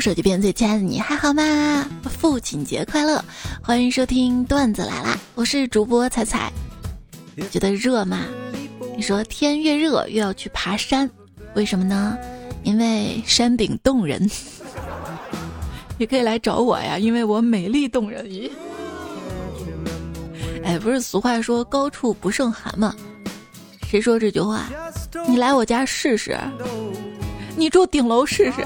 手机边最亲爱的你还好吗？父亲节快乐！欢迎收听段子来啦，我是主播彩彩。觉得热吗？你说天越热越要去爬山，为什么呢？因为山顶洞人。你可以来找我呀，因为我美丽动人。咦，哎，不是俗话说高处不胜寒吗？谁说这句话？你来我家试试，你住顶楼试试。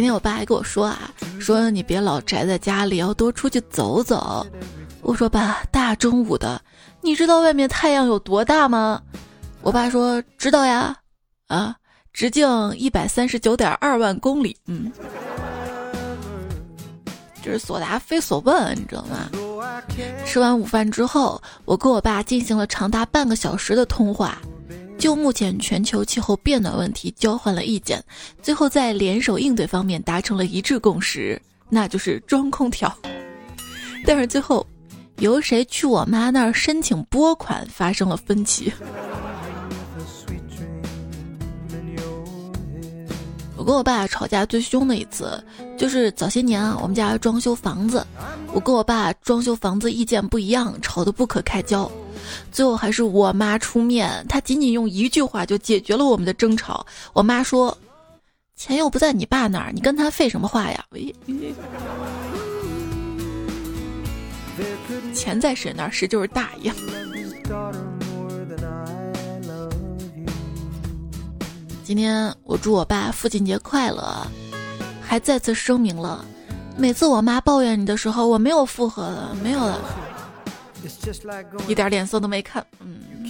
今天我爸还跟我说啊，说你别老宅在家里，要多出去走走。我说爸，大中午的，你知道外面太阳有多大吗？我爸说知道呀，啊，直径一百三十九点二万公里，嗯，这是所答非所问，你知道吗？吃完午饭之后，我跟我爸进行了长达半个小时的通话，就目前全球气候变暖问题交换了意见，最后在联手应对方面达成了一致共识，那就是装空调。但是最后，由谁去我妈那儿申请拨款发生了分歧。我跟我爸吵架最凶的一次，就是早些年啊，我们家装修房子，我跟我爸装修房子意见不一样，吵得不可开交，最后还是我妈出面，她仅仅用一句话就解决了我们的争吵。我妈说：“钱又不在你爸那儿，你跟他废什么话呀？”，钱在谁那儿，谁就是大爷。今天我祝我爸父亲节快乐，还再次声明了，每次我妈抱怨你的时候，我没有附和的，没有了，一点脸色都没看。嗯，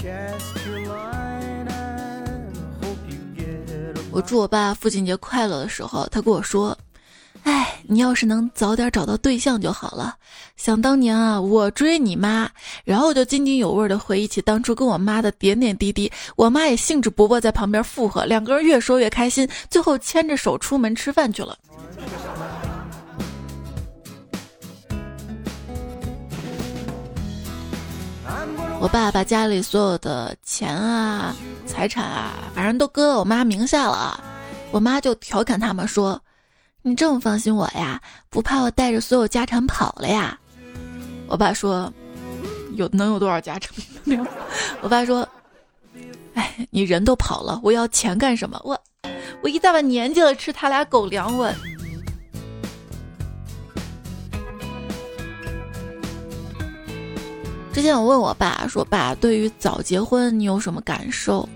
我祝我爸父亲节快乐的时候，他跟我说。哎，你要是能早点找到对象就好了。想当年啊，我追你妈，然后我就津津有味的回忆起当初跟我妈的点点滴滴。我妈也兴致勃勃在旁边附和，两个人越说越开心，最后牵着手出门吃饭去了。我爸把家里所有的钱啊、财产啊，反正都搁到我妈名下了。我妈就调侃他们说。你这么放心我呀？不怕我带着所有家产跑了呀？我爸说，有能有多少家产？我爸说，哎，你人都跑了，我要钱干什么？我，我一大把年纪了，吃他俩狗粮我。之前我问我爸说，爸，对于早结婚你有什么感受？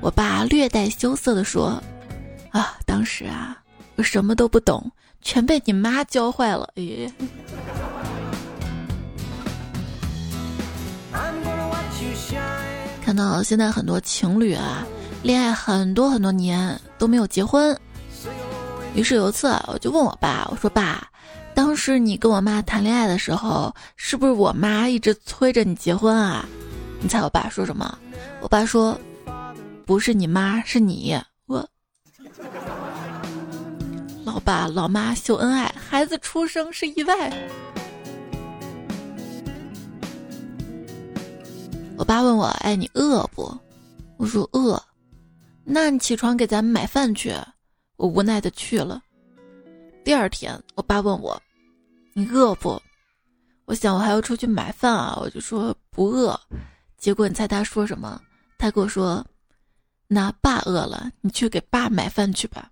我爸略带羞涩的说，啊，当时啊。我什么都不懂，全被你妈教坏了。咦，看到现在很多情侣啊，恋爱很多很多年都没有结婚。于是有一次，我就问我爸，我说：“爸，当时你跟我妈谈恋爱的时候，是不是我妈一直催着你结婚啊？”你猜我爸说什么？我爸说：“不是你妈，是你。”我。老爸老妈秀恩爱，孩子出生是意外。我爸问我：“哎，你饿不？”我说：“饿。”那你起床给咱们买饭去。我无奈的去了。第二天，我爸问我：“你饿不？”我想我还要出去买饭啊，我就说不饿。结果你猜他说什么？他跟我说：“那爸饿了，你去给爸买饭去吧。”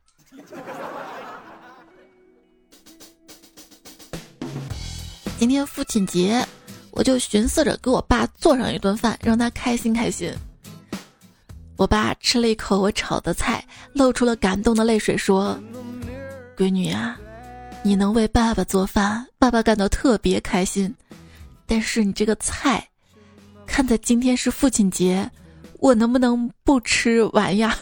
今天父亲节，我就寻思着给我爸做上一顿饭，让他开心开心。我爸吃了一口我炒的菜，露出了感动的泪水，说：“闺女啊，你能为爸爸做饭，爸爸感到特别开心。但是你这个菜，看在今天是父亲节，我能不能不吃完呀？”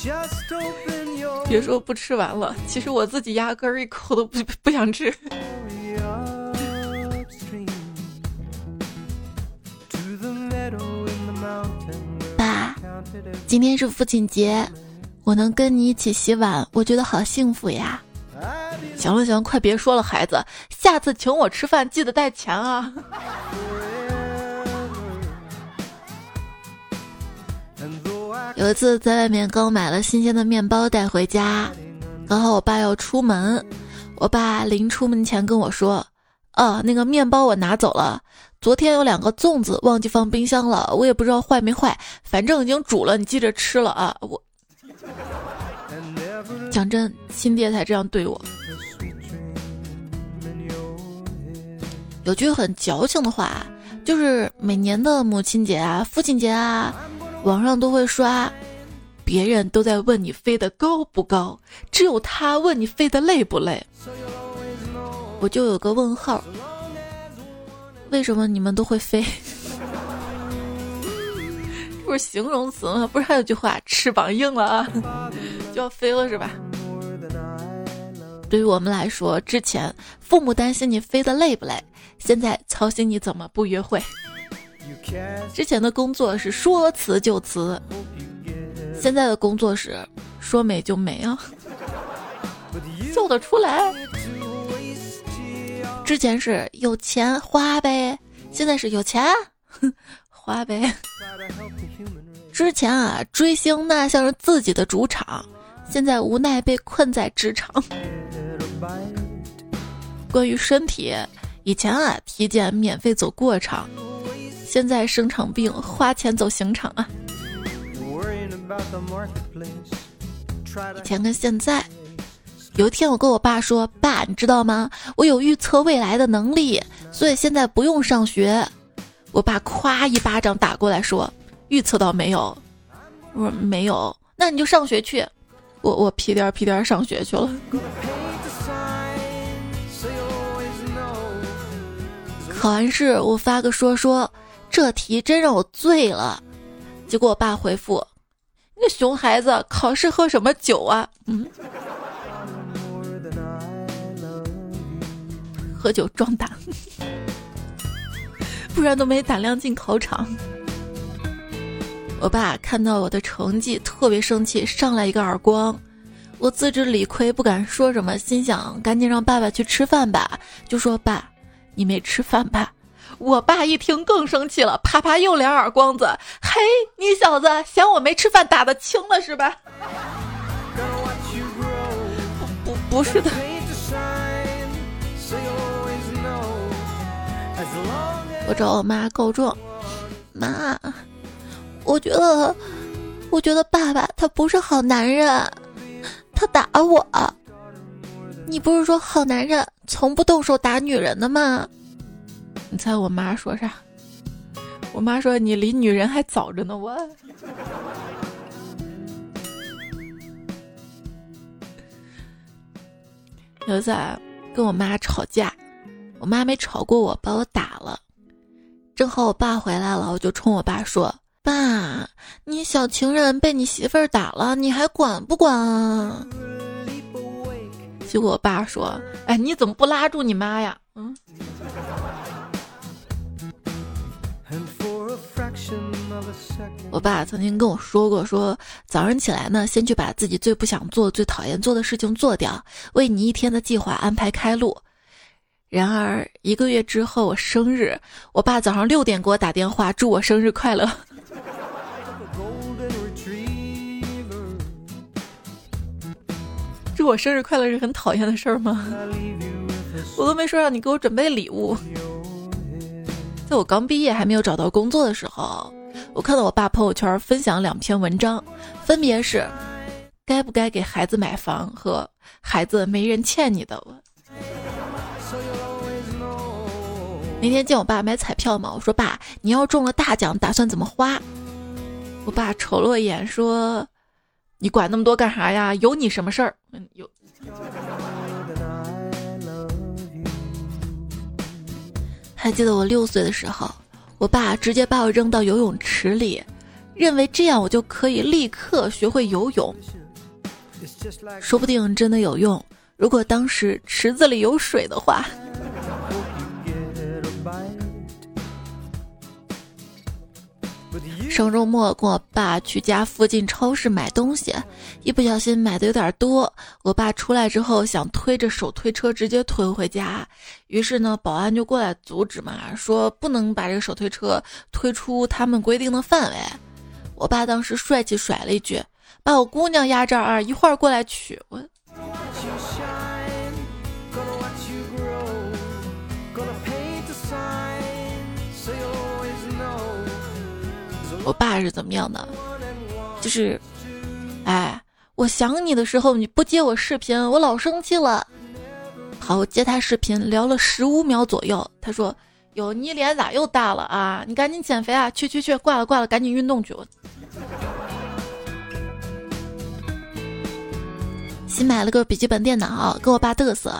别说不吃完了，其实我自己压根儿一口都不不想吃。爸，今天是父亲节，我能跟你一起洗碗，我觉得好幸福呀。行了行了，快别说了，孩子，下次请我吃饭记得带钱啊。有一次在外面刚买了新鲜的面包带回家，刚好我爸要出门，我爸临出门前跟我说：“啊，那个面包我拿走了，昨天有两个粽子忘记放冰箱了，我也不知道坏没坏，反正已经煮了，你记着吃了啊。”我讲真，亲爹才这样对我。有句很矫情的话，就是每年的母亲节啊、父亲节啊，网上都会刷，别人都在问你飞得高不高，只有他问你飞得累不累。我就有个问号，为什么你们都会飞？不是形容词吗？不是还有句话，翅膀硬了啊，就要飞了是吧？对于我们来说，之前父母担心你飞得累不累。现在操心你怎么不约会？之前的工作是说辞就辞，现在的工作是说没就没啊，笑得出来。之前是有钱花呗，现在是有钱花呗。之前啊，追星那像是自己的主场，现在无奈被困在职场。关于身体。以前啊，体检免费走过场，现在生场病花钱走刑场啊。以前跟现在，有一天我跟我爸说：“爸，你知道吗？我有预测未来的能力，所以现在不用上学。”我爸咵一巴掌打过来说：“预测到没有？”我说：“没有。”那你就上学去。我我屁颠屁颠上学去了。考完试，我发个说说，这题真让我醉了。结果我爸回复：“那熊孩子，考试喝什么酒啊？”嗯，喝酒壮胆，不然都没胆量进考场。我爸看到我的成绩特别生气，上来一个耳光。我自知理亏，不敢说什么，心想赶紧让爸爸去吃饭吧，就说爸。你没吃饭吧？我爸一听更生气了，啪啪又两耳光子。嘿，你小子嫌我没吃饭打的轻了是吧？不不不是的。我找我妈告状，妈，我觉得，我觉得爸爸他不是好男人，他打我。你不是说好男人从不动手打女人的吗？你猜我妈说啥？我妈说你离女人还早着呢。我有一次跟我妈吵架，我妈没吵过我，把我打了。正好我爸回来了，我就冲我爸说：“爸，你小情人被你媳妇儿打了，你还管不管啊？”结果我爸说：“哎，你怎么不拉住你妈呀？”嗯。我爸曾经跟我说过：“说早上起来呢，先去把自己最不想做、最讨厌做的事情做掉，为你一天的计划安排开路。”然而一个月之后，我生日，我爸早上六点给我打电话，祝我生日快乐。祝我生日快乐是很讨厌的事儿吗？我都没说让你给我准备礼物。在我刚毕业还没有找到工作的时候，我看到我爸朋友圈分享两篇文章，分别是该不该给孩子买房和孩子没人欠你的。那天见我爸买彩票嘛，我说爸，你要中了大奖，打算怎么花？我爸瞅了我一眼说。你管那么多干啥呀？有你什么事儿？嗯，有。还记得我六岁的时候，我爸直接把我扔到游泳池里，认为这样我就可以立刻学会游泳。说不定真的有用。如果当时池子里有水的话。上周末跟我爸去家附近超市买东西，一不小心买的有点多。我爸出来之后想推着手推车直接推回家，于是呢，保安就过来阻止嘛，说不能把这个手推车推出他们规定的范围。我爸当时帅气甩了一句：“把我姑娘压这儿，一会儿过来取。”我。我爸是怎么样的？就是，哎，我想你的时候你不接我视频，我老生气了。好，我接他视频聊了十五秒左右，他说：“哟，你脸咋又大了啊？你赶紧减肥啊！去去去，挂了挂了，赶紧运动去。”新买了个笔记本电脑，跟我爸嘚瑟。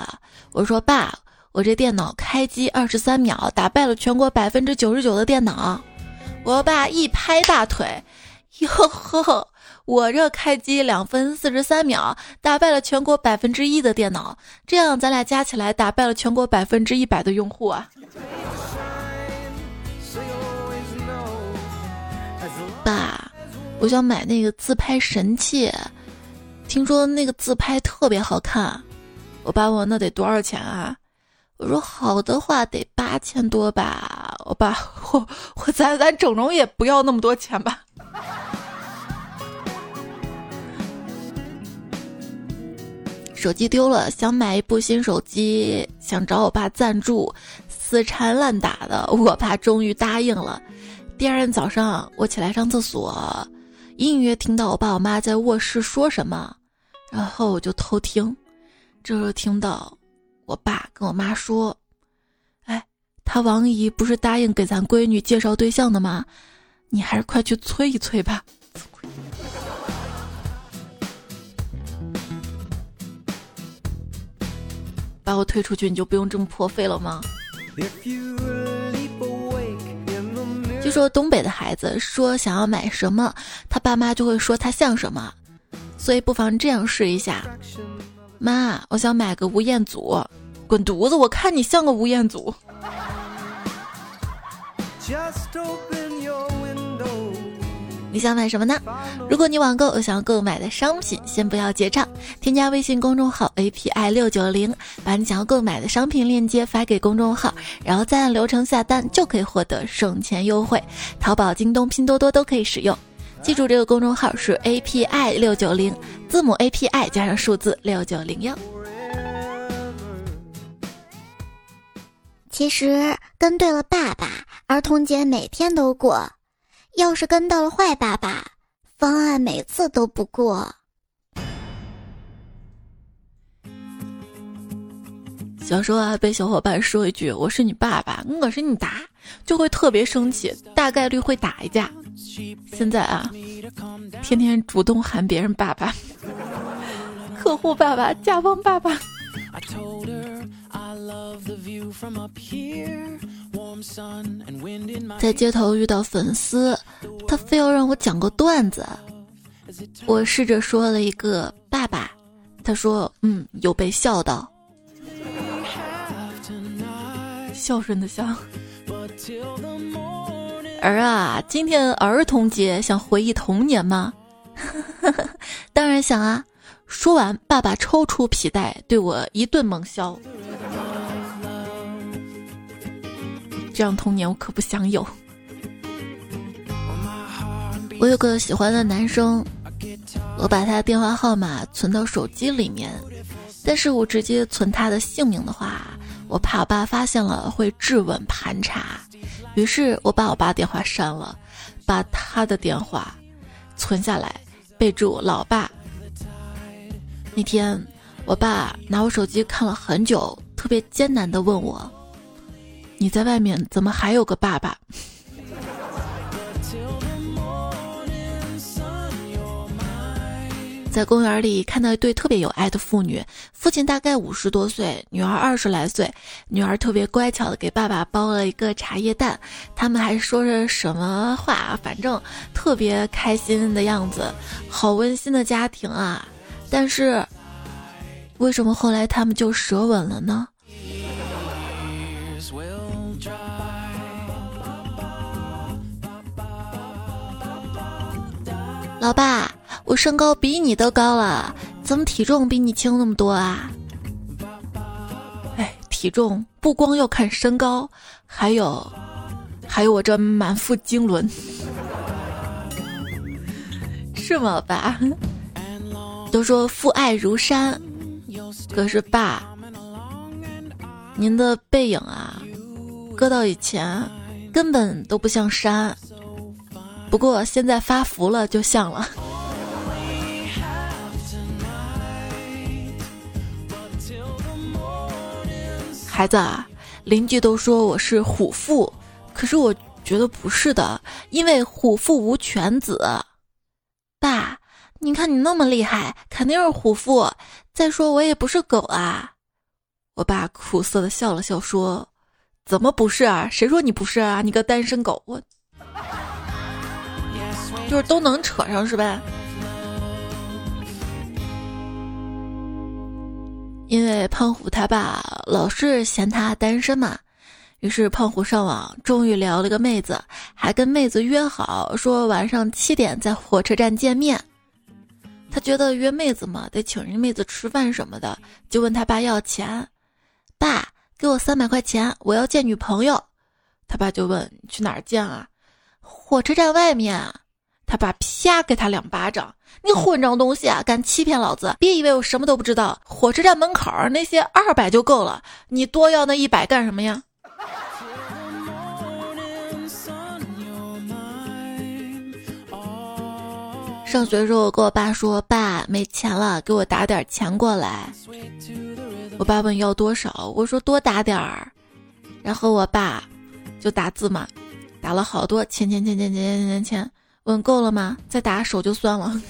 我说：“爸，我这电脑开机二十三秒，打败了全国百分之九十九的电脑。”我爸一拍大腿，哟呵，我这开机两分四十三秒，打败了全国百分之一的电脑，这样咱俩加起来打败了全国百分之一百的用户啊！爸，我想买那个自拍神器，听说那个自拍特别好看。我爸问那得多少钱啊？我说好的话得八千多吧，我爸 我我咱咱整容也不要那么多钱吧。手机丢了，想买一部新手机，想找我爸赞助，死缠烂打的，我爸终于答应了。第二天早上我起来上厕所，隐隐约听到我爸我妈在卧室说什么，然后我就偷听，这时候听到。我爸跟我妈说：“哎，他王姨不是答应给咱闺女介绍对象的吗？你还是快去催一催吧。”把我推出去，你就不用这么破费了吗？据说东北的孩子说想要买什么，他爸妈就会说他像什么，所以不妨这样试一下。妈，我想买个吴彦祖，滚犊子！我看你像个吴彦祖。你想买什么呢？如果你网购有想要购买的商品，先不要结账，添加微信公众号 API 六九零，把你想要购买的商品链接发给公众号，然后再按流程下单，就可以获得省钱优惠。淘宝、京东、拼多多都可以使用。记住这个公众号是 A P I 六九零，字母 A P I 加上数字六九零幺。其实跟对了爸爸，儿童节每天都过；要是跟到了坏爸爸，方案每次都不过。小时候啊，被小伙伴说一句“我是你爸爸，我是你爸”，就会特别生气，大概率会打一架。现在啊，天天主动喊别人爸爸，客户爸爸、甲方爸爸。在街头遇到粉丝，他非要让我讲个段子，我试着说了一个爸爸，他说嗯，有被笑到，孝顺的孝。儿啊，今天儿童节，想回忆童年吗？当然想啊！说完，爸爸抽出皮带，对我一顿猛削。这样童年我可不想有。我有个喜欢的男生，我把他的电话号码存到手机里面，但是我直接存他的姓名的话，我怕我爸发现了会质问盘查。于是我把我爸电话删了，把他的电话存下来，备注“老爸”。那天，我爸拿我手机看了很久，特别艰难地问我：“你在外面怎么还有个爸爸？”在公园里看到一对特别有爱的父女，父亲大概五十多岁，女儿二十来岁，女儿特别乖巧的给爸爸包了一个茶叶蛋，他们还说着什么话，反正特别开心的样子，好温馨的家庭啊！但是，为什么后来他们就舌吻了呢？老爸。我身高比你都高了，怎么体重比你轻那么多啊？哎，体重不光要看身高，还有，还有我这满腹经纶。是吗，爸？都说父爱如山，可是爸，您的背影啊，搁到以前根本都不像山，不过现在发福了就像了。孩子啊，邻居都说我是虎父，可是我觉得不是的，因为虎父无犬子。爸，你看你那么厉害，肯定是虎父。再说我也不是狗啊。我爸苦涩的笑了笑说：“怎么不是啊？谁说你不是啊？你个单身狗！我就是都能扯上是吧？”因为胖虎他爸老是嫌他单身嘛，于是胖虎上网终于聊了个妹子，还跟妹子约好说晚上七点在火车站见面。他觉得约妹子嘛，得请人妹子吃饭什么的，就问他爸要钱。爸，给我三百块钱，我要见女朋友。他爸就问去哪儿见啊？火车站外面。他爸啪给他两巴掌。你混账东西啊！敢欺骗老子！别以为我什么都不知道。火车站门口那些二百就够了，你多要那一百干什么呀？上学的时候，我跟我爸说：“爸，没钱了，给我打点钱过来。”我爸问要多少，我说多打点儿。然后我爸就打字嘛，打了好多钱钱钱钱钱钱钱钱。吻够了吗？再打手就算了。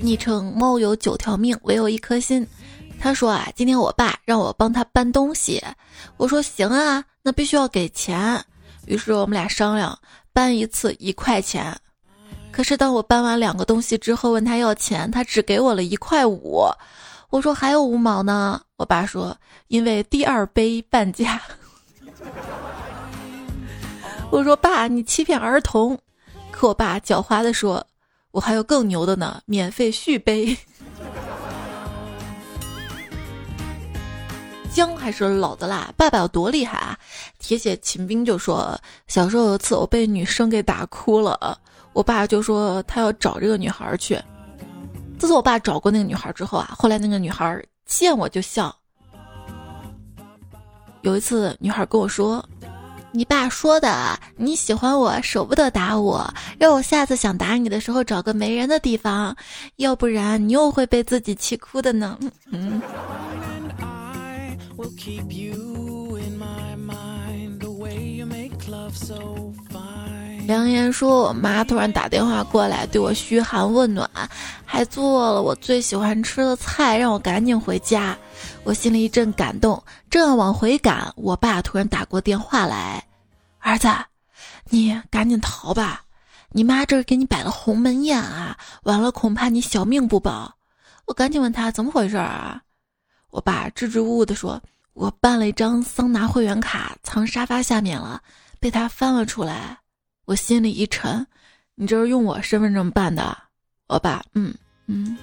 昵称猫有九条命，唯有一颗心。他说啊，今天我爸让我帮他搬东西，我说行啊，那必须要给钱。于是我们俩商量，搬一次一块钱。可是当我搬完两个东西之后，问他要钱，他只给我了一块五。我说还有五毛呢，我爸说因为第二杯半价。我说爸，你欺骗儿童。可我爸狡猾的说，我还有更牛的呢，免费续杯。姜还是老的辣，爸爸有多厉害啊？铁血秦兵就说，小时候有一次我被女生给打哭了，我爸就说他要找这个女孩去。自从我爸找过那个女孩之后啊，后来那个女孩见我就笑。有一次，女孩跟我说：“你爸说的，你喜欢我，舍不得打我，让我下次想打你的时候找个没人的地方，要不然你又会被自己气哭的呢。”嗯。梁言说：“我妈突然打电话过来，对我嘘寒问暖，还做了我最喜欢吃的菜，让我赶紧回家。我心里一阵感动，正要往回赶，我爸突然打过电话来：‘儿子，你赶紧逃吧，你妈这儿给你摆了鸿门宴啊，完了恐怕你小命不保。’我赶紧问他怎么回事啊？我爸支支吾吾地说：‘我办了一张桑拿会员卡，藏沙发下面了，被他翻了出来。’”我心里一沉，你这是用我身份证办的？我爸，嗯嗯。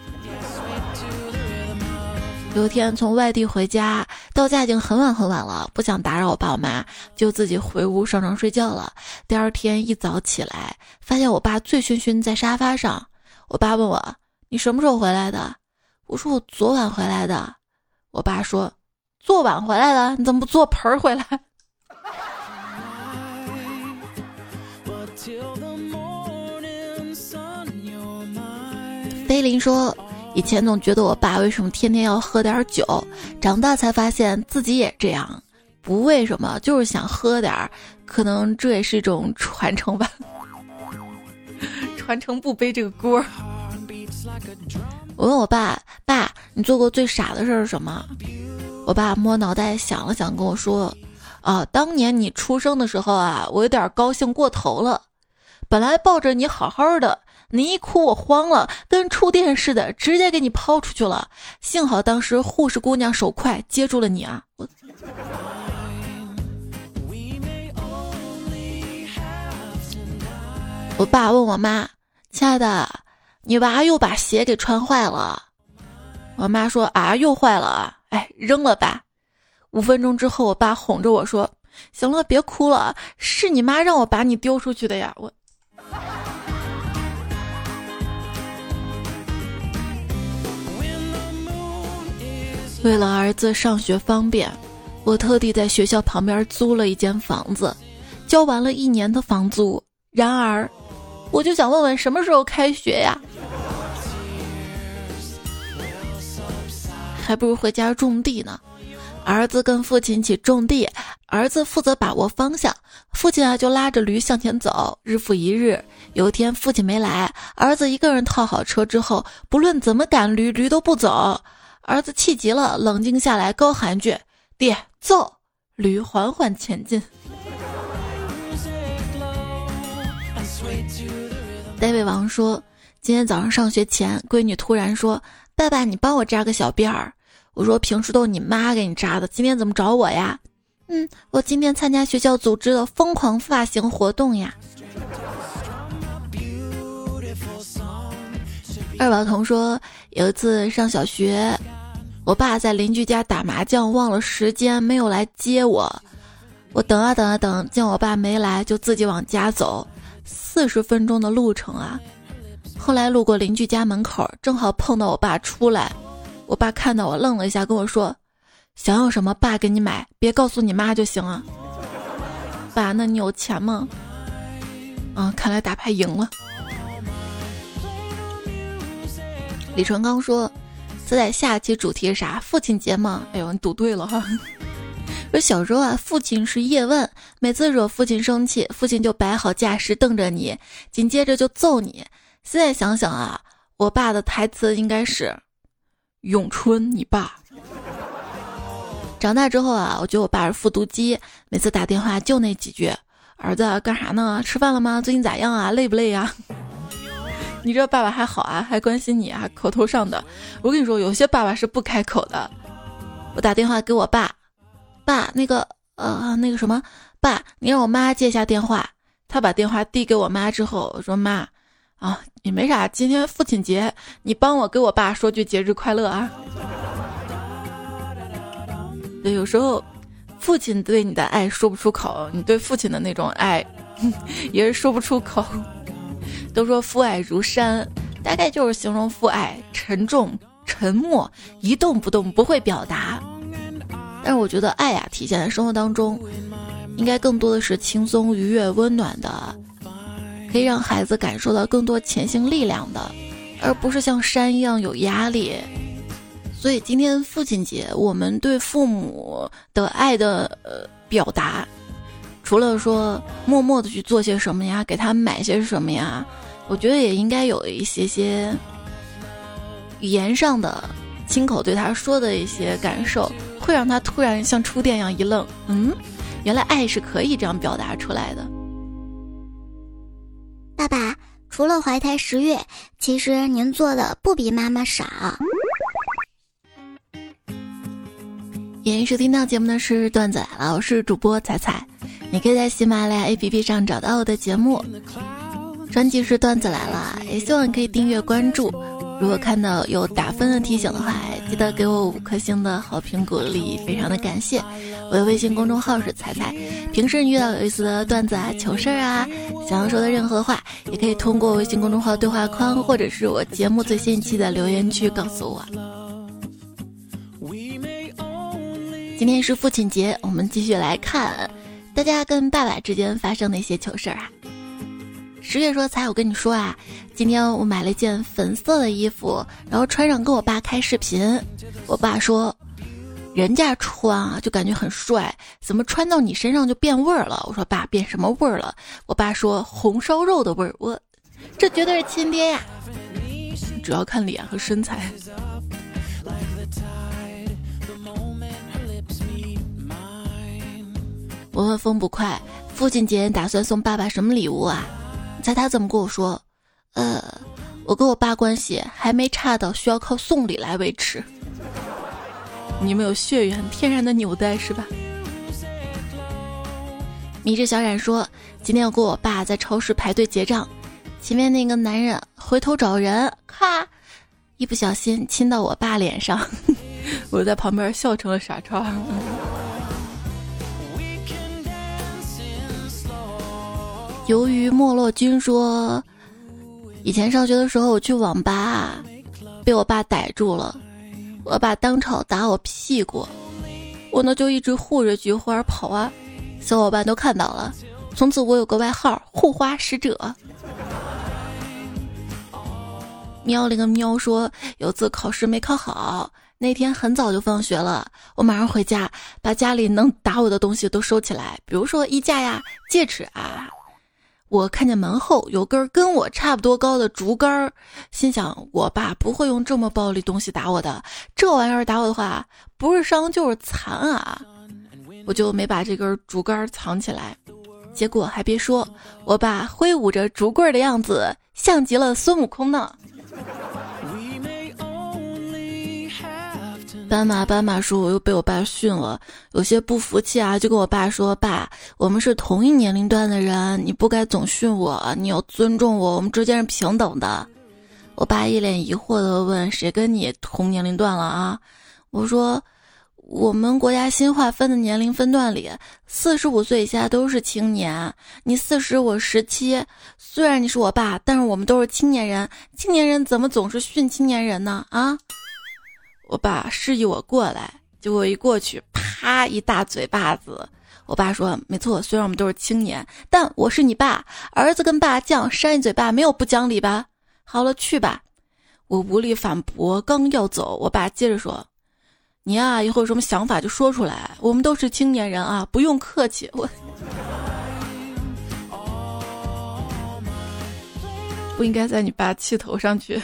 有一天从外地回家，到家已经很晚很晚了，不想打扰我爸我妈，就自己回屋上床睡觉了。第二天一早起来，发现我爸醉醺醺在沙发上。我爸问我：“你什么时候回来的？”我说：“我昨晚回来的。”我爸说：“昨晚回来的？你怎么不坐盆回来？”菲林说：“以前总觉得我爸为什么天天要喝点酒，长大才发现自己也这样，不为什么，就是想喝点儿。可能这也是一种传承吧，传承不背这个锅。”我问我爸：“爸，你做过最傻的事是什么？”我爸摸脑袋想了想，跟我说：“啊，当年你出生的时候啊，我有点高兴过头了。”本来抱着你好好的，你一哭我慌了，跟触电似的，直接给你抛出去了。幸好当时护士姑娘手快，接住了你啊！我我爸问我妈：“亲爱的，你娃又把鞋给穿坏了。”我妈说：“啊，又坏了啊！哎，扔了吧。”五分钟之后，我爸哄着我说：“行了，别哭了，是你妈让我把你丢出去的呀，我。为了儿子上学方便，我特地在学校旁边租了一间房子，交完了一年的房租。然而，我就想问问，什么时候开学呀？还不如回家种地呢。儿子跟父亲一起种地，儿子负责把握方向，父亲啊就拉着驴向前走。日复一日，有一天父亲没来，儿子一个人套好车之后，不论怎么赶驴，驴都不走。儿子气急了，冷静下来，高喊句：“爹，走！”驴缓缓前进。David 王说：“今天早上上学前，闺女突然说：‘爸爸，你帮我扎个小辫儿。’我说：‘平时都是你妈给你扎的，今天怎么找我呀？’嗯，我今天参加学校组织的疯狂发型活动呀。”二宝童说：“有一次上小学，我爸在邻居家打麻将，忘了时间，没有来接我。我等啊等啊等，见我爸没来，就自己往家走。四十分钟的路程啊！后来路过邻居家门口，正好碰到我爸出来。我爸看到我，愣了一下，跟我说：‘想要什么，爸给你买，别告诉你妈就行了。’爸，那你有钱吗？啊，看来打牌赢了。”李纯刚说：“咱在下期主题是啥？父亲节吗？”哎呦，你赌对了哈！说小时候啊，父亲是叶问，每次惹父亲生气，父亲就摆好架势瞪着你，紧接着就揍你。现在想想啊，我爸的台词应该是：“咏春，你爸。”长大之后啊，我觉得我爸是复读机，每次打电话就那几句：“儿子干啥呢？吃饭了吗？最近咋样啊？累不累呀？” 你这爸爸还好啊，还关心你啊，口头上的。我跟你说，有些爸爸是不开口的。我打电话给我爸，爸，那个呃，那个什么，爸，你让我妈接一下电话。他把电话递给我妈之后，我说妈，啊，也没啥，今天父亲节，你帮我给我爸说句节日快乐啊。对，有时候父亲对你的爱说不出口，你对父亲的那种爱 也是说不出口。都说父爱如山，大概就是形容父爱沉重、沉默、一动不动，不会表达。但是我觉得爱呀，体现在生活当中，应该更多的是轻松、愉悦、温暖的，可以让孩子感受到更多前行力量的，而不是像山一样有压力。所以今天父亲节，我们对父母的爱的呃表达。除了说默默的去做些什么呀，给他买些什么呀，我觉得也应该有一些些语言上的亲口对他说的一些感受，会让他突然像触电一样一愣，嗯，原来爱是可以这样表达出来的。爸爸，除了怀胎十月，其实您做的不比妈妈少。演收听到节目的是段子来了，我是主播彩彩。你可以在喜马拉雅 APP 上找到我的节目，专辑是段子来了，也希望你可以订阅关注。如果看到有打分的提醒的话，记得给我五颗星的好评鼓励，非常的感谢。我的微信公众号是彩彩，平时你遇到有意思的段子啊、糗事儿啊，想要说的任何话，也可以通过微信公众号对话框或者是我节目最新一期的留言区告诉我。今天是父亲节，我们继续来看。大家跟爸爸之间发生的一些糗事儿啊。十月说：“才我跟你说啊，今天我买了一件粉色的衣服，然后穿上跟我爸开视频。我爸说，人家穿啊就感觉很帅，怎么穿到你身上就变味儿了？我说爸，变什么味儿了？我爸说红烧肉的味儿。我，这绝对是亲爹呀！主要看脸和身材。”我问风不快，父亲节打算送爸爸什么礼物啊？猜他怎么跟我说？呃，我跟我爸关系还没差到需要靠送礼来维持。你们有血缘，天然的纽带是吧？迷之小冉说，今天我跟我爸在超市排队结账，前面那个男人回头找人，咔，一不小心亲到我爸脸上，我在旁边笑成了傻叉。由于莫洛君说，以前上学的时候我去网吧，被我爸逮住了，我爸当场打我屁股，我呢就一直护着菊花跑啊，小伙伴都看到了，从此我有个外号“护花使者”。喵了个喵说，有次考试没考好。那天很早就放学了，我马上回家，把家里能打我的东西都收起来，比如说衣架呀、戒尺啊。我看见门后有根跟我差不多高的竹竿，心想我爸不会用这么暴力东西打我的，这玩意儿打我的话，不是伤就是残啊！我就没把这根竹竿藏起来，结果还别说，我爸挥舞着竹棍的样子，像极了孙悟空呢。斑马斑马说：“我又被我爸训了，有些不服气啊，就跟我爸说：‘爸，我们是同一年龄段的人，你不该总训我，你要尊重我，我们之间是平等的。’我爸一脸疑惑的问：‘谁跟你同年龄段了啊？’我说：‘我们国家新划分的年龄分段里，四十五岁以下都是青年。你四十，我十七，虽然你是我爸，但是我们都是青年人，青年人怎么总是训青年人呢？啊？’”我爸示意我过来，结果一过去，啪一大嘴巴子。我爸说：“没错，虽然我们都是青年，但我是你爸，儿子跟爸犟，扇一嘴巴没有不讲理吧？好了，去吧。”我无力反驳，刚要走，我爸接着说：“你啊，以后有什么想法就说出来，我们都是青年人啊，不用客气。”我 不应该在你爸气头上去。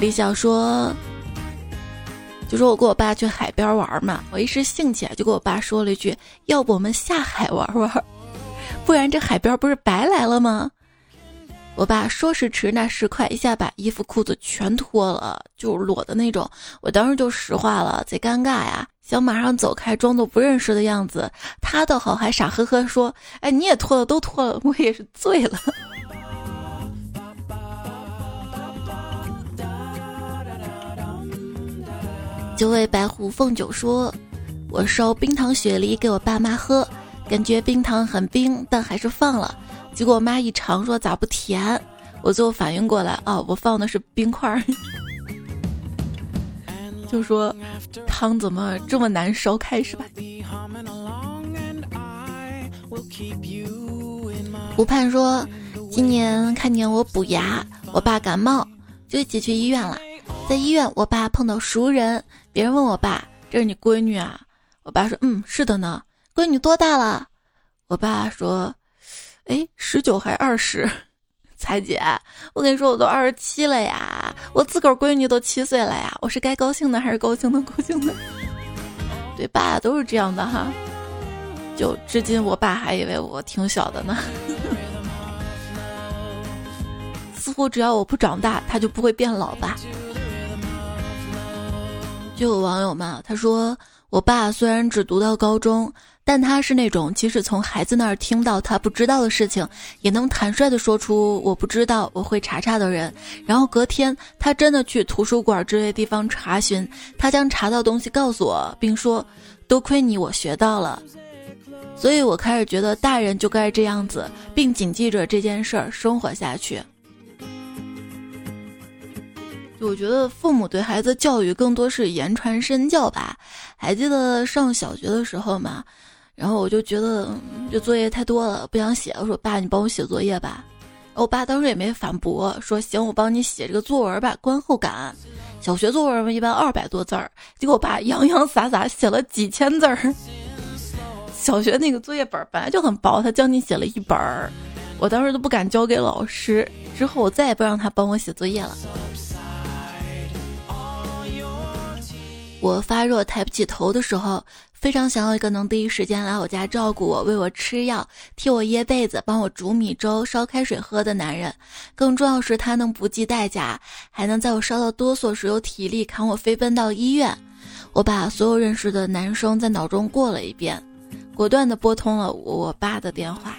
李想说：“就说我跟我爸去海边玩嘛，我一时兴起就跟我爸说了一句：‘要不我们下海玩玩，不然这海边不是白来了吗？’我爸说时迟那时快，一下把衣服裤子全脱了，就裸的那种。我当时就石化了，贼尴尬呀，想马上走开，装作不认识的样子。他倒好，还傻呵呵说：‘哎，你也脱了，都脱了。’我也是醉了。”就为白狐凤九说：“我烧冰糖雪梨给我爸妈喝，感觉冰糖很冰，但还是放了。结果我妈一尝说咋不甜？我最后反应过来，哦，我放的是冰块。就说汤怎么这么难烧开是吧？”湖畔说：“今年看见我补牙，我爸感冒，就一起去医院了。在医院，我爸碰到熟人。”别人问我爸：“这是你闺女啊？”我爸说：“嗯，是的呢。”闺女多大了？我爸说：“哎，十九还二十？” 彩姐，我跟你说，我都二十七了呀！我自个儿闺女都七岁了呀！我是该高兴的还是高兴的？高兴的。对，爸都是这样的哈。就至今，我爸还以为我挺小的呢。似乎只要我不长大，他就不会变老吧。就有网友嘛，他说：“我爸虽然只读到高中，但他是那种即使从孩子那儿听到他不知道的事情，也能坦率的说出我不知道，我会查查的人。然后隔天他真的去图书馆之类地方查询，他将查到东西告诉我，并说：多亏你，我学到了。所以我开始觉得大人就该这样子，并谨记着这件事儿生活下去。”我觉得父母对孩子教育更多是言传身教吧。还记得上小学的时候嘛，然后我就觉得这作业太多了，不想写。我说：“爸，你帮我写作业吧。”我爸当时也没反驳，说：“行，我帮你写这个作文吧。”观后感，小学作文嘛，一般二百多字儿，结果我爸洋洋洒洒写了几千字儿。小学那个作业本本来就很薄，他将近写了一本儿，我当时都不敢交给老师。之后我再也不让他帮我写作业了。我发热抬不起头的时候，非常想要一个能第一时间来我家照顾我、喂我吃药、替我掖被子、帮我煮米粥、烧开水喝的男人。更重要是，他能不计代价，还能在我烧到哆嗦时有体力扛我飞奔到医院。我把所有认识的男生在脑中过了一遍，果断地拨通了我爸的电话。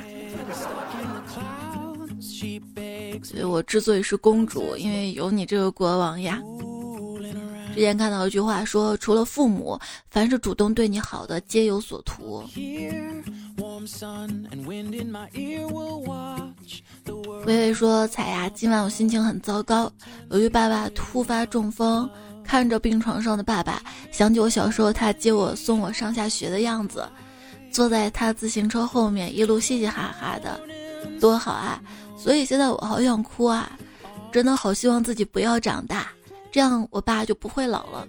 所以我之所以是公主，因为有你这个国王呀。之前看到一句话说，除了父母，凡是主动对你好的，皆有所图。微微说：“彩呀，今晚我心情很糟糕，由于爸爸突发中风，看着病床上的爸爸，想起我小时候他接我送我上下学的样子，坐在他自行车后面一路嘻嘻哈哈的，多好啊！所以现在我好想哭啊，真的好希望自己不要长大，这样我爸就不会老了。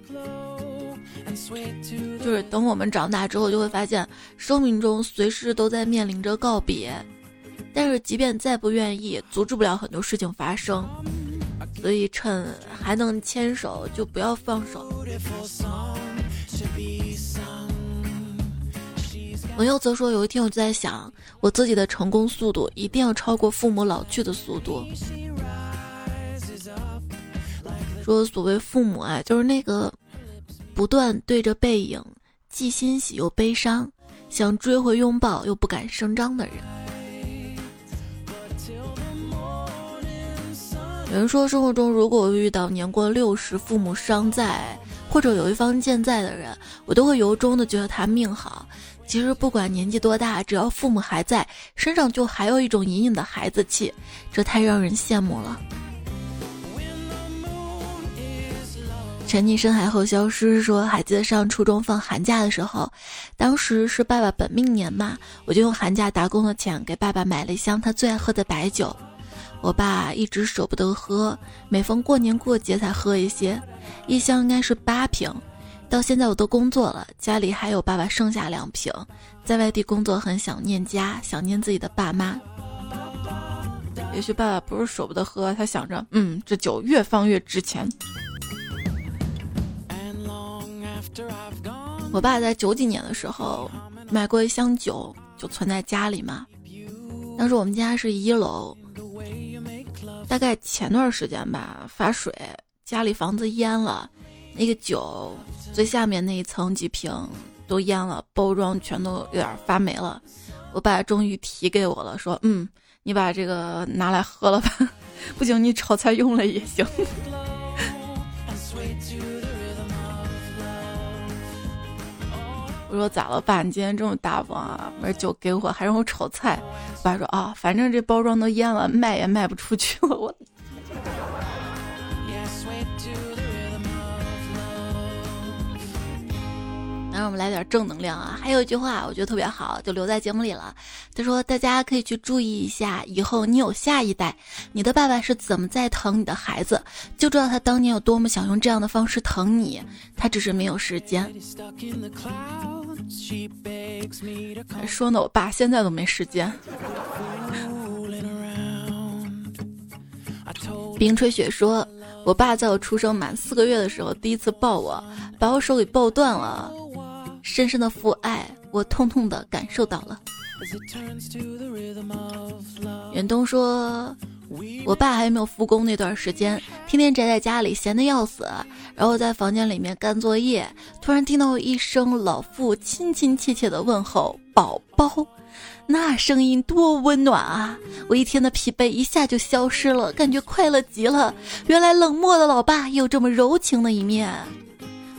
就是等我们长大之后，就会发现生命中随时都在面临着告别。”但是，即便再不愿意，阻止不了很多事情发生，所以趁还能牵手，就不要放手。朋友则说，有一天我就在想，我自己的成功速度一定要超过父母老去的速度。说所谓父母啊，就是那个不断对着背影，既欣喜又悲伤，想追回拥抱又不敢声张的人。有人说，生活中如果遇到年过六十、父母尚在，或者有一方健在的人，我都会由衷的觉得他命好。其实不管年纪多大，只要父母还在，身上就还有一种隐隐的孩子气，这太让人羡慕了。沉溺深海后消失说，还记得上初中放寒假的时候，当时是爸爸本命年嘛，我就用寒假打工的钱给爸爸买了一箱他最爱喝的白酒。我爸一直舍不得喝，每逢过年过节才喝一些，一箱应该是八瓶。到现在我都工作了，家里还有爸爸剩下两瓶。在外地工作很想念家，想念自己的爸妈。也许爸爸不是舍不得喝，他想着，嗯，这酒越放越值钱。我爸在九几年的时候买过一箱酒，就存在家里嘛。当时我们家是一楼。大概前段时间吧，发水，家里房子淹了，那个酒最下面那一层几瓶都淹了，包装全都有点发霉了。我爸终于提给我了，说：“嗯，你把这个拿来喝了吧，不行你炒菜用了也行。”我说咋了，爸？你今天这么大方啊？把酒给我，还让我炒菜。爸说啊，反正这包装都淹了，卖也卖不出去了。我。让我们来点正能量啊！还有一句话，我觉得特别好，就留在节目里了。他说：“大家可以去注意一下，以后你有下一代，你的爸爸是怎么在疼你的孩子，就知道他当年有多么想用这样的方式疼你，他只是没有时间。”说呢，我爸现在都没时间。冰吹雪说：“我爸在我出生满四个月的时候，第一次抱我，把我手给抱断了。”深深的父爱，我痛痛的感受到了。远东说：“我爸还没有复工那段时间，天天宅在家里，闲得要死。然后在房间里面干作业，突然听到一声老父亲亲切切的问候：‘宝宝’，那声音多温暖啊！我一天的疲惫一下就消失了，感觉快乐极了。原来冷漠的老爸也有这么柔情的一面。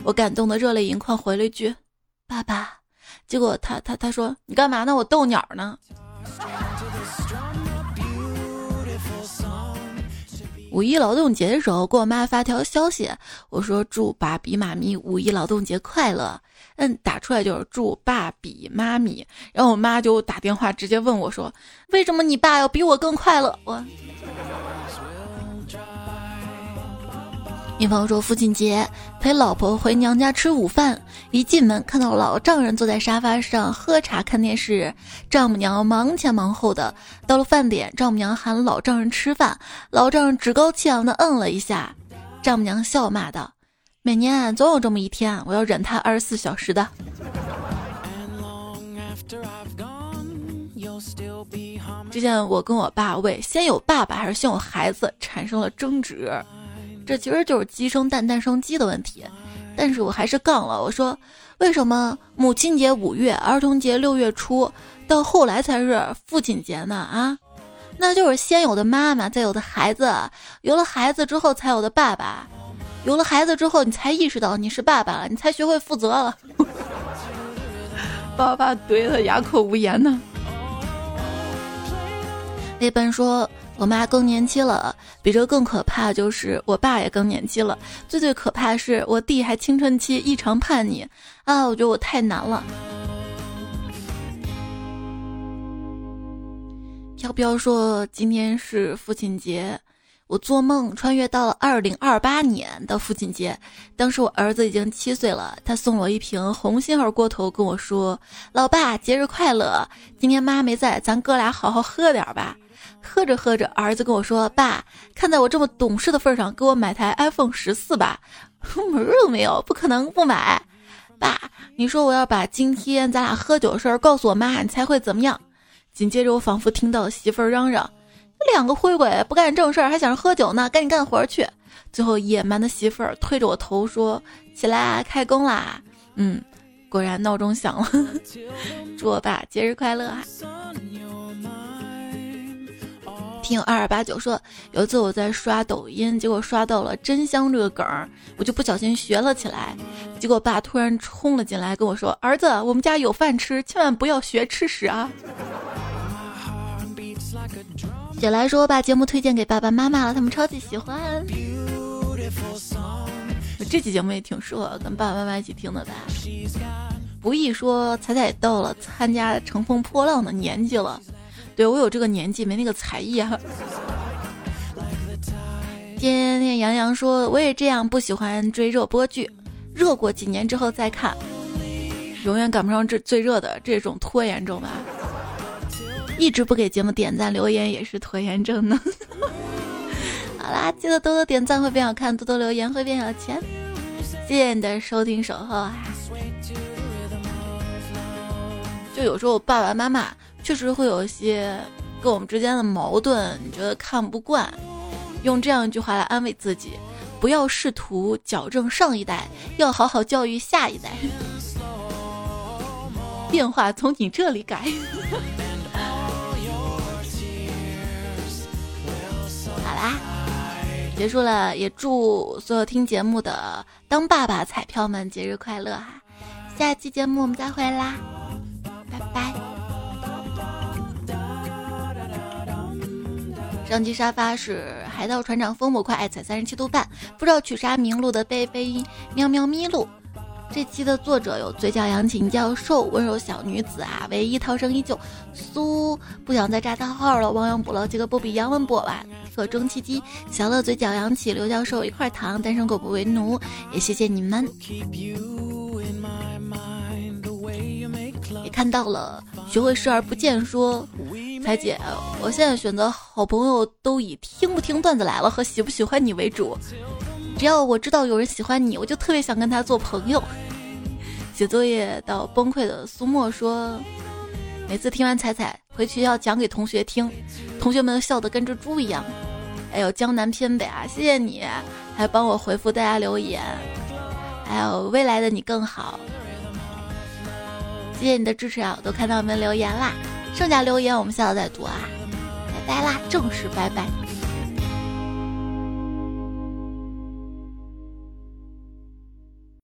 我感动的热泪盈眶，回了一句。”爸爸，结果他他他说你干嘛呢？我逗鸟呢。五一劳动节的时候，给我妈发条消息，我说祝爸比妈咪五一劳动节快乐。嗯，打出来就是祝爸比妈咪。然后我妈就打电话直接问我说，为什么你爸要比我更快乐？我。女朋友说：“父亲节陪老婆回娘家吃午饭，一进门看到老丈人坐在沙发上喝茶看电视，丈母娘忙前忙后的。到了饭点，丈母娘喊老丈人吃饭，老丈人趾高气扬的嗯了一下，丈母娘笑骂道：‘每年总有这么一天，我要忍他二十四小时的。’之前我跟我爸为先有爸爸还是先有孩子产生了争执。”这其实就是鸡生蛋，蛋生鸡的问题，但是我还是杠了。我说，为什么母亲节五月，儿童节六月初，到后来才是父亲节呢？啊，那就是先有的妈妈，再有的孩子，有了孩子之后才有的爸爸，有了孩子之后，你才意识到你是爸爸了，你才学会负责了。爸爸怼的哑口无言呢。那本说：“我妈更年期了，比这更可怕就是我爸也更年期了。最最可怕是我弟还青春期，异常叛逆啊！我觉得我太难了。”飘飘说：“今天是父亲节。”我做梦穿越到了二零二八年的父亲节，当时我儿子已经七岁了，他送我一瓶红星儿锅头，跟我说：“老爸，节日快乐！今天妈没在，咱哥俩好好喝点吧。”喝着喝着，儿子跟我说：“爸，看在我这么懂事的份上，给我买台 iPhone 十四吧。”门儿都没有，不可能不买。爸，你说我要把今天咱俩喝酒的事儿告诉我妈，你猜会怎么样？紧接着，我仿佛听到了媳妇儿嚷嚷。两个灰鬼不干正事儿，还想着喝酒呢，赶紧干活去。最后，野蛮的媳妇儿推着我头说：“起来，开工啦！”嗯，果然闹钟响了。祝我爸节日快乐啊！听二二八九说，有一次我在刷抖音，结果刷到了“真香”这个梗，我就不小心学了起来。结果爸突然冲了进来跟我说：“儿子，我们家有饭吃，千万不要学吃屎啊！”姐来说，我把节目推荐给爸爸妈妈了，他们超级喜欢。这期节目也挺适合跟爸爸妈妈一起听的吧？不易说，彩彩到了参加乘风破浪的年纪了。对我有这个年纪，没那个才艺啊。今天杨洋说，我也这样，不喜欢追热播剧，热过几年之后再看，永远赶不上这最热的这种拖延症吧。一直不给节目点赞留言也是拖延症呢。好啦，记得多多点赞会变好看，多多留言会变有钱。谢谢你的收听守候啊！就有时候爸爸妈妈确实会有一些跟我们之间的矛盾，你觉得看不惯，用这样一句话来安慰自己：不要试图矫正上一代，要好好教育下一代。变化从你这里改。好啦，结束了，也祝所有听节目的当爸爸彩票们节日快乐哈！下期节目我们再会啦，拜拜。上机沙发是海盗船长风不快，爱踩三十七度半，不知道取啥名路的贝贝喵喵咪路。这期的作者有嘴角扬琴教授、温柔小女子啊，唯一涛声依旧，苏不想再炸他号了，亡羊补牢几个波比杨文博吧，和中气机，小乐嘴角扬起，刘教授一块糖，单身狗不为奴，也谢谢你们。也看到了，学会视而不见，说彩姐，我现在选择好朋友都以听不听段子来了和喜不喜欢你为主。只要我知道有人喜欢你，我就特别想跟他做朋友。写作业到崩溃的苏沫说：“每次听完彩彩回去要讲给同学听，同学们笑得跟只猪一样。”还有江南偏北啊，谢谢你，还帮我回复大家留言。还有未来的你更好，谢谢你的支持啊，我都看到你们留言啦。剩下留言我们下次再读啊，拜拜啦，正式拜拜。